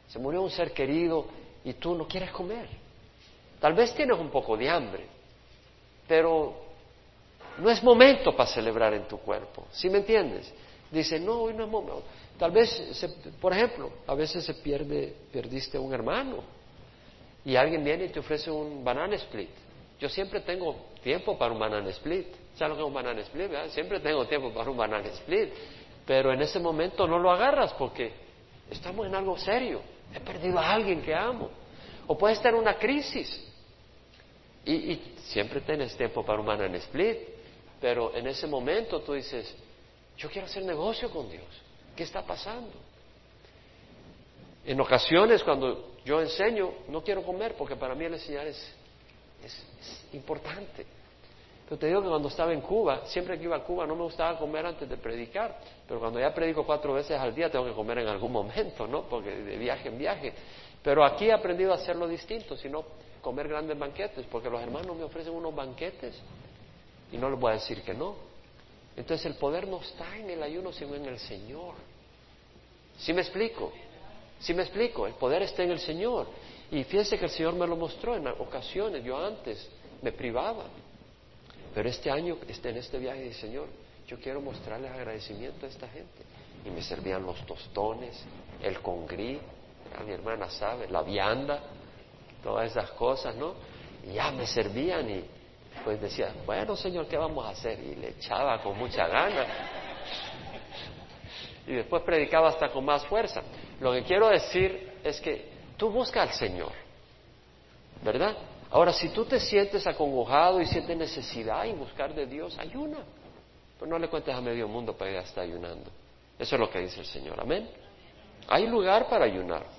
Se murió un ser querido y tú no quieres comer. Tal vez tienes un poco de hambre, pero no es momento para celebrar en tu cuerpo. ¿Sí me entiendes? Dice, no, hoy no es momento. Tal vez, por ejemplo, a veces se pierde, perdiste un hermano y alguien viene y te ofrece un banana split. Yo siempre tengo tiempo para un banana split. ¿Sabes lo un banana split? Siempre tengo tiempo para un banana split. Pero en ese momento no lo agarras porque estamos en algo serio. He perdido a alguien que amo. O puede estar en una crisis. Y, y siempre tienes tiempo para un banana split. Pero en ese momento tú dices, yo quiero hacer negocio con Dios. ¿Qué está pasando? En ocasiones cuando yo enseño, no quiero comer porque para mí el enseñar es, importante. Pero te digo que cuando estaba en Cuba, siempre que iba a Cuba no me gustaba comer antes de predicar, pero cuando ya predico cuatro veces al día tengo que comer en algún momento, ¿no? Porque de viaje en viaje. Pero aquí he aprendido a hacerlo distinto, sino comer grandes banquetes, porque los hermanos me ofrecen unos banquetes y no les voy a decir que no. Entonces el poder no está en el ayuno, sino en el Señor. ¿Sí me explico? ¿Sí me explico? El poder está en el Señor. Y fíjense que el Señor me lo mostró en ocasiones. Yo antes me privaba. Pero este año, este, en este viaje, dije, Señor, yo quiero mostrarles agradecimiento a esta gente. Y me servían los tostones, el congrí, mi hermana sabe, la vianda, todas esas cosas, ¿no? Y ya me servían y pues decía, bueno Señor, ¿qué vamos a hacer? Y le echaba con mucha gana. Y después predicaba hasta con más fuerza. Lo que quiero decir es que tú busca al Señor, ¿verdad? Ahora, si tú te sientes acongojado y sientes necesidad y buscar de Dios, ayuna. Pero no le cuentes a medio mundo para ya está ayunando. Eso es lo que dice el Señor. Amén. Hay lugar para ayunar.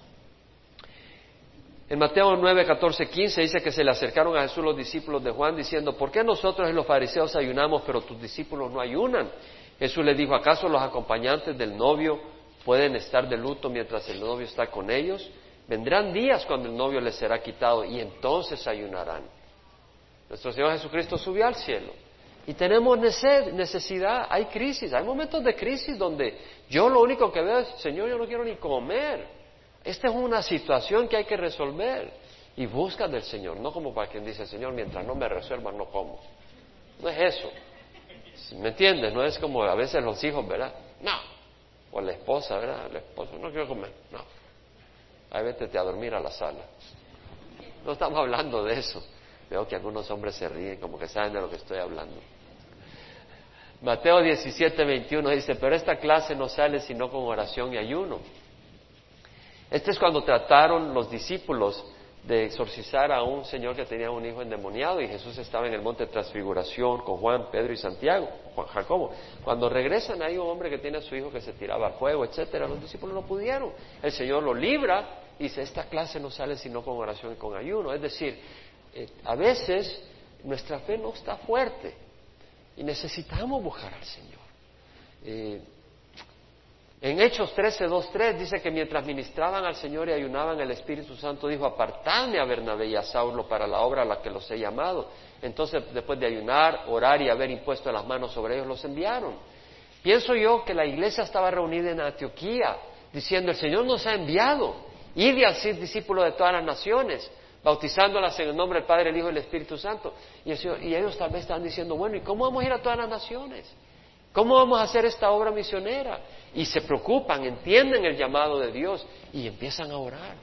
En Mateo 9, 14, 15 dice que se le acercaron a Jesús los discípulos de Juan diciendo, ¿por qué nosotros y los fariseos ayunamos pero tus discípulos no ayunan? Jesús le dijo, ¿acaso los acompañantes del novio pueden estar de luto mientras el novio está con ellos? Vendrán días cuando el novio les será quitado y entonces ayunarán. Nuestro Señor Jesucristo subió al cielo y tenemos necesidad, hay crisis, hay momentos de crisis donde yo lo único que veo es, Señor, yo no quiero ni comer. Esta es una situación que hay que resolver y busca del Señor, no como para quien dice, Señor, mientras no me resuelvan no como. No es eso. ¿Me entiendes? No es como a veces los hijos, ¿verdad? No. O la esposa, ¿verdad? El esposo, no quiero comer. No. Ahí vete a dormir a la sala. No estamos hablando de eso. Veo que algunos hombres se ríen como que saben de lo que estoy hablando. Mateo 17, 21 dice, pero esta clase no sale sino con oración y ayuno. Este es cuando trataron los discípulos de exorcizar a un señor que tenía un hijo endemoniado y Jesús estaba en el monte de transfiguración con Juan, Pedro y Santiago, Juan Jacobo. Cuando regresan hay un hombre que tiene a su hijo que se tiraba al fuego, etcétera. Los discípulos no pudieron. El Señor lo libra y dice, esta clase no sale sino con oración y con ayuno. Es decir, eh, a veces nuestra fe no está fuerte y necesitamos buscar al Señor. Eh, en Hechos 13, 2, 3 dice que mientras ministraban al Señor y ayunaban, el Espíritu Santo dijo, apartadme a Bernabé y a Saulo para la obra a la que los he llamado. Entonces, después de ayunar, orar y haber impuesto las manos sobre ellos, los enviaron. Pienso yo que la iglesia estaba reunida en Antioquía, diciendo, el Señor nos ha enviado, id y ser discípulos de todas las naciones, bautizándolas en el nombre del Padre, el Hijo y el Espíritu Santo. Y, y ellos tal vez estaban diciendo, bueno, ¿y cómo vamos a ir a todas las naciones? ¿Cómo vamos a hacer esta obra misionera? Y se preocupan, entienden el llamado de Dios y empiezan a orar.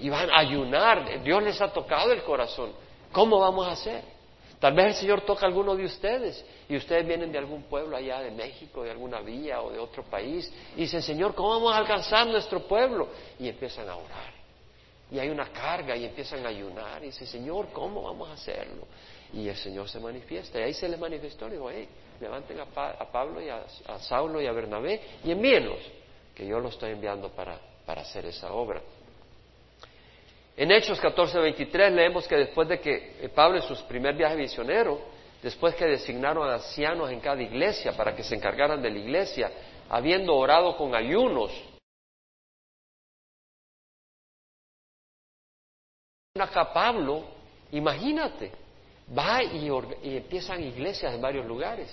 Y van a ayunar. Dios les ha tocado el corazón. ¿Cómo vamos a hacer? Tal vez el Señor toca a alguno de ustedes y ustedes vienen de algún pueblo allá de México, de alguna villa o de otro país y dicen, Señor, ¿cómo vamos a alcanzar nuestro pueblo? Y empiezan a orar. Y hay una carga y empiezan a ayunar y dicen, Señor, ¿cómo vamos a hacerlo? Y el Señor se manifiesta. Y ahí se les manifestó. Y dijo, hey, levanten a, Pablo y a, Saulo y a Bernabé y envíenlos, que yo los estoy enviando para, para hacer esa obra. En Hechos 14:23 leemos que después de que eh, Pablo en su primer viaje misionero, después que designaron a ancianos en cada iglesia para que se encargaran de la iglesia, habiendo orado con ayunos, acá Pablo, imagínate, va y, empiezan iglesias en varios lugares.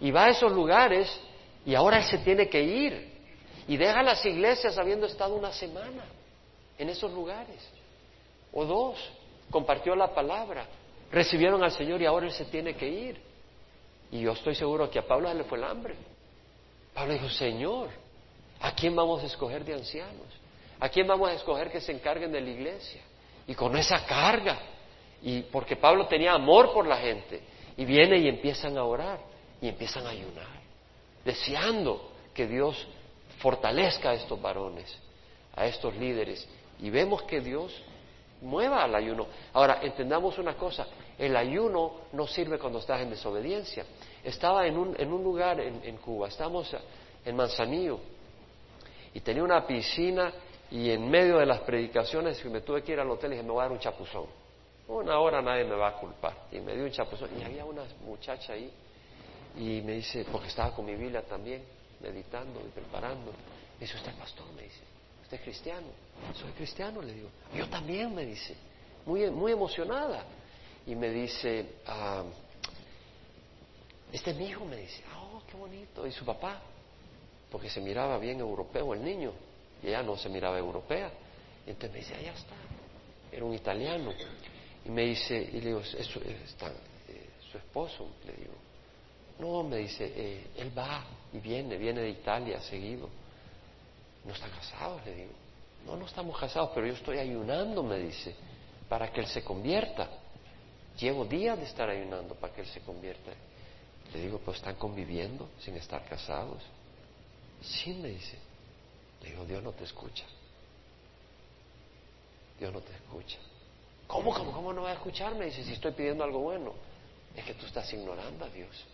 Y va a esos lugares y ahora él se tiene que ir. Y deja las iglesias habiendo estado una semana en esos lugares. O dos. Compartió la palabra. Recibieron al Señor y ahora él se tiene que ir. Y yo estoy seguro que a Pablo le fue el hambre. Pablo dijo, Señor, ¿a quién vamos a escoger de ancianos? ¿A quién vamos a escoger que se encarguen de la iglesia? Y con esa carga. Y porque Pablo tenía amor por la gente. Y viene y empiezan a orar. Y empiezan a ayunar. Deseando que Dios fortalezca a estos varones, a estos líderes y vemos que Dios mueva al ayuno. Ahora, entendamos una cosa, el ayuno no sirve cuando estás en desobediencia. Estaba en un, en un lugar en, Cuba, estamos en Manzanillo, y tenía una piscina y en medio de las predicaciones me tuve que ir al hotel y dije, me voy a dar un chapuzón. Una hora nadie me va a culpar. Y me dio un chapuzón. Y había una muchacha ahí y me dice, porque estaba con mi Biblia también, meditando y preparando. Me dice, usted pastor, me dice. ¿Usted es cristiano? Soy cristiano, le digo. Yo también, me dice. Muy, muy emocionada. Y me dice, ah, este es mi hijo, me dice. Oh, qué bonito. ¿Y su papá? Porque se miraba bien europeo el niño. Y ella no se miraba europea. Y entonces me dice, allá está. Era un italiano. Y me dice, y le digo, ¿es su, está, eh, su esposo? Le digo, no, me dice, eh, él va y viene, viene de Italia seguido. No están casados, le digo. No, no estamos casados, pero yo estoy ayunando, me dice, para que él se convierta. Llevo días de estar ayunando para que él se convierta. Le digo, pues están conviviendo sin estar casados. Sí, me dice. Le digo, Dios no te escucha. Dios no te escucha. ¿Cómo, cómo, cómo no va a escucharme? Dice, si estoy pidiendo algo bueno. Es que tú estás ignorando a Dios.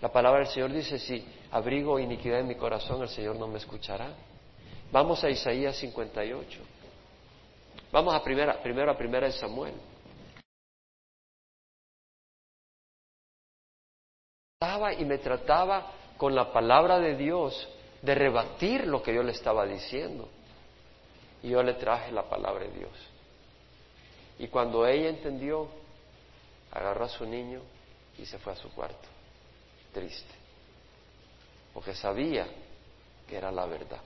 La palabra del Señor dice, si abrigo iniquidad en mi corazón, el Señor no me escuchará. Vamos a Isaías 58. Vamos a primera, primero a primera de Samuel. Y me trataba con la palabra de Dios de rebatir lo que yo le estaba diciendo. Y yo le traje la palabra de Dios. Y cuando ella entendió, agarró a su niño y se fue a su cuarto triste, porque sabía que era la verdad.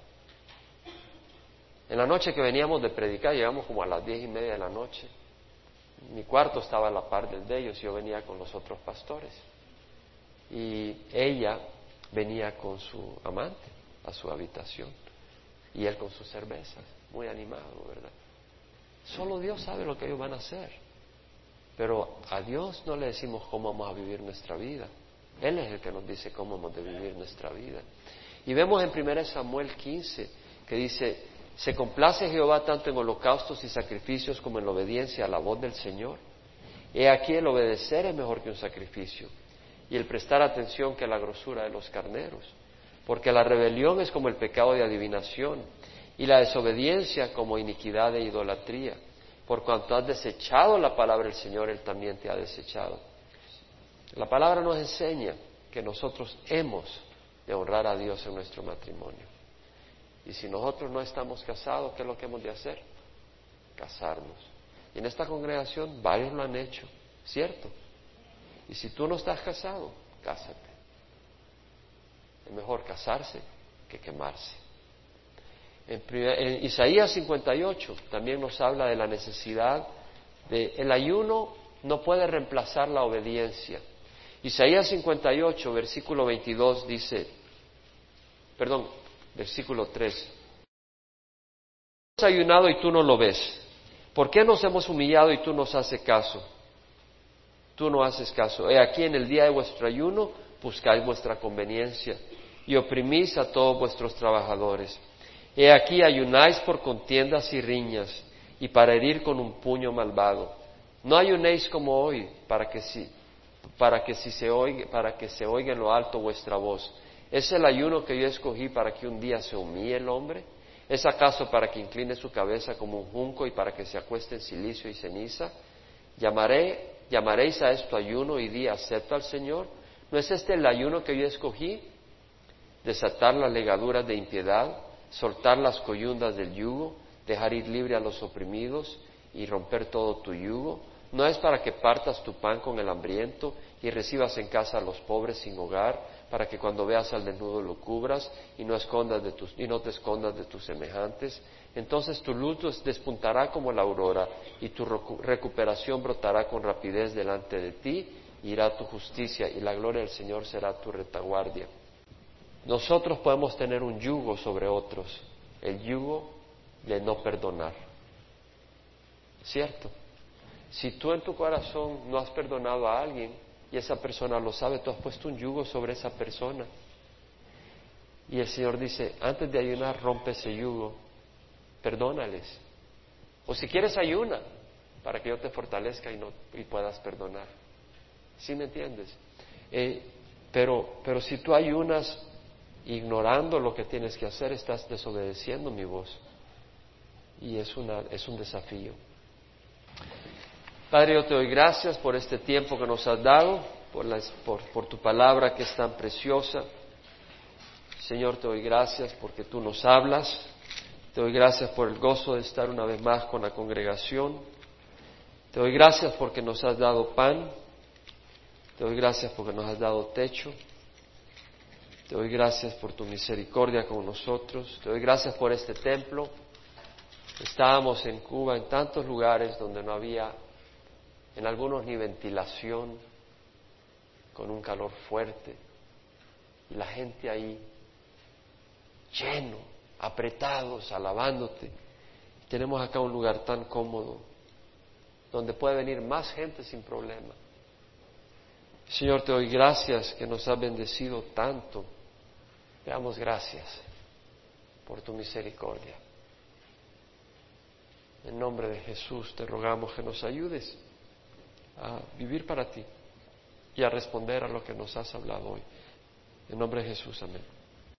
En la noche que veníamos de predicar, llegamos como a las diez y media de la noche. Mi cuarto estaba a la par del de ellos y yo venía con los otros pastores. Y ella venía con su amante a su habitación y él con sus cervezas, muy animado, ¿verdad? Solo Dios sabe lo que ellos van a hacer. Pero a Dios no le decimos cómo vamos a vivir nuestra vida. Él es el que nos dice cómo hemos de vivir nuestra vida. Y vemos en 1 Samuel 15 que dice, se complace Jehová tanto en holocaustos y sacrificios como en la obediencia a la voz del Señor. He aquí el obedecer es mejor que un sacrificio y el prestar atención que la grosura de los carneros, porque la rebelión es como el pecado de adivinación y la desobediencia como iniquidad e idolatría. por cuanto has desechado la palabra del Señor, Él también te ha desechado. La palabra nos enseña que nosotros hemos de honrar a Dios en nuestro matrimonio. Y si nosotros no estamos casados, ¿qué es lo que hemos de hacer? Casarnos. Y en esta congregación varios lo han hecho, ¿cierto? Y si tú no estás casado, cásate. Es mejor casarse que quemarse. En, Isaías 58 también nos habla de la necesidad de el ayuno no puede reemplazar la obediencia. Isaías 58, versículo 22 dice, perdón, versículo 3. Hemos ayunado y tú no lo ves. ¿Por qué nos hemos humillado y tú nos haces caso? Tú no haces caso. He aquí en el día de vuestro ayuno buscáis vuestra conveniencia y oprimís a todos vuestros trabajadores. He aquí ayunáis por contiendas y riñas y para herir con un puño malvado. No ayunéis como hoy para que si, para que si se oiga, para que se oiga en lo alto vuestra voz. ¿Es el ayuno que yo escogí para que un día se humille el hombre? ¿Es acaso para que incline su cabeza como un junco y para que se acueste en silicio y ceniza? ¿Llamaré, llamaréis a esto ayuno y día acepto al Señor? ¿No es este el ayuno que yo escogí? Desatar las legaduras de impiedad, soltar las coyundas del yugo, dejar ir libre a los oprimidos y romper todo tu yugo. No es para que partas tu pan con el hambriento y recibas en casa a los pobres sin hogar, para que cuando veas al desnudo lo cubras y no, escondas de tus, y no te escondas de tus semejantes. Entonces tu luz despuntará como la aurora y tu recuperación brotará con rapidez delante de ti, irá tu justicia y la gloria del Señor será tu retaguardia. Nosotros podemos tener un yugo sobre otros, el yugo de no perdonar. ¿Cierto? Si tú en tu corazón no has perdonado a alguien y esa persona lo sabe, tú has puesto un yugo sobre esa persona. Y el Señor dice, antes de ayunar, rompe ese yugo, perdónales. O si quieres, ayuna para que yo te fortalezca y, no, puedas perdonar. ¿Sí me entiendes? Eh, pero, pero si tú ayunas ignorando lo que tienes que hacer, estás desobedeciendo mi voz. Y es, una, es un desafío. Padre, yo te doy gracias por este tiempo que nos has dado, por, por, por tu palabra que es tan preciosa. Señor, te doy gracias porque tú nos hablas. Te doy gracias por el gozo de estar una vez más con la congregación. Te doy gracias porque nos has dado pan. Te doy gracias porque nos has dado techo. Te doy gracias por tu misericordia con nosotros. Te doy gracias por este templo. Estábamos en Cuba en tantos lugares donde no había, en algunos ni ventilación, con un calor fuerte. Y la gente ahí lleno, apretados, alabándote. Tenemos acá un lugar tan cómodo, donde puede venir más gente sin problema. Señor, te doy gracias que nos has bendecido tanto te damos gracias por tu misericordia. En nombre de Jesús te rogamos que nos ayudes a vivir para ti y a responder a lo que nos has hablado hoy. En nombre de Jesús, amén.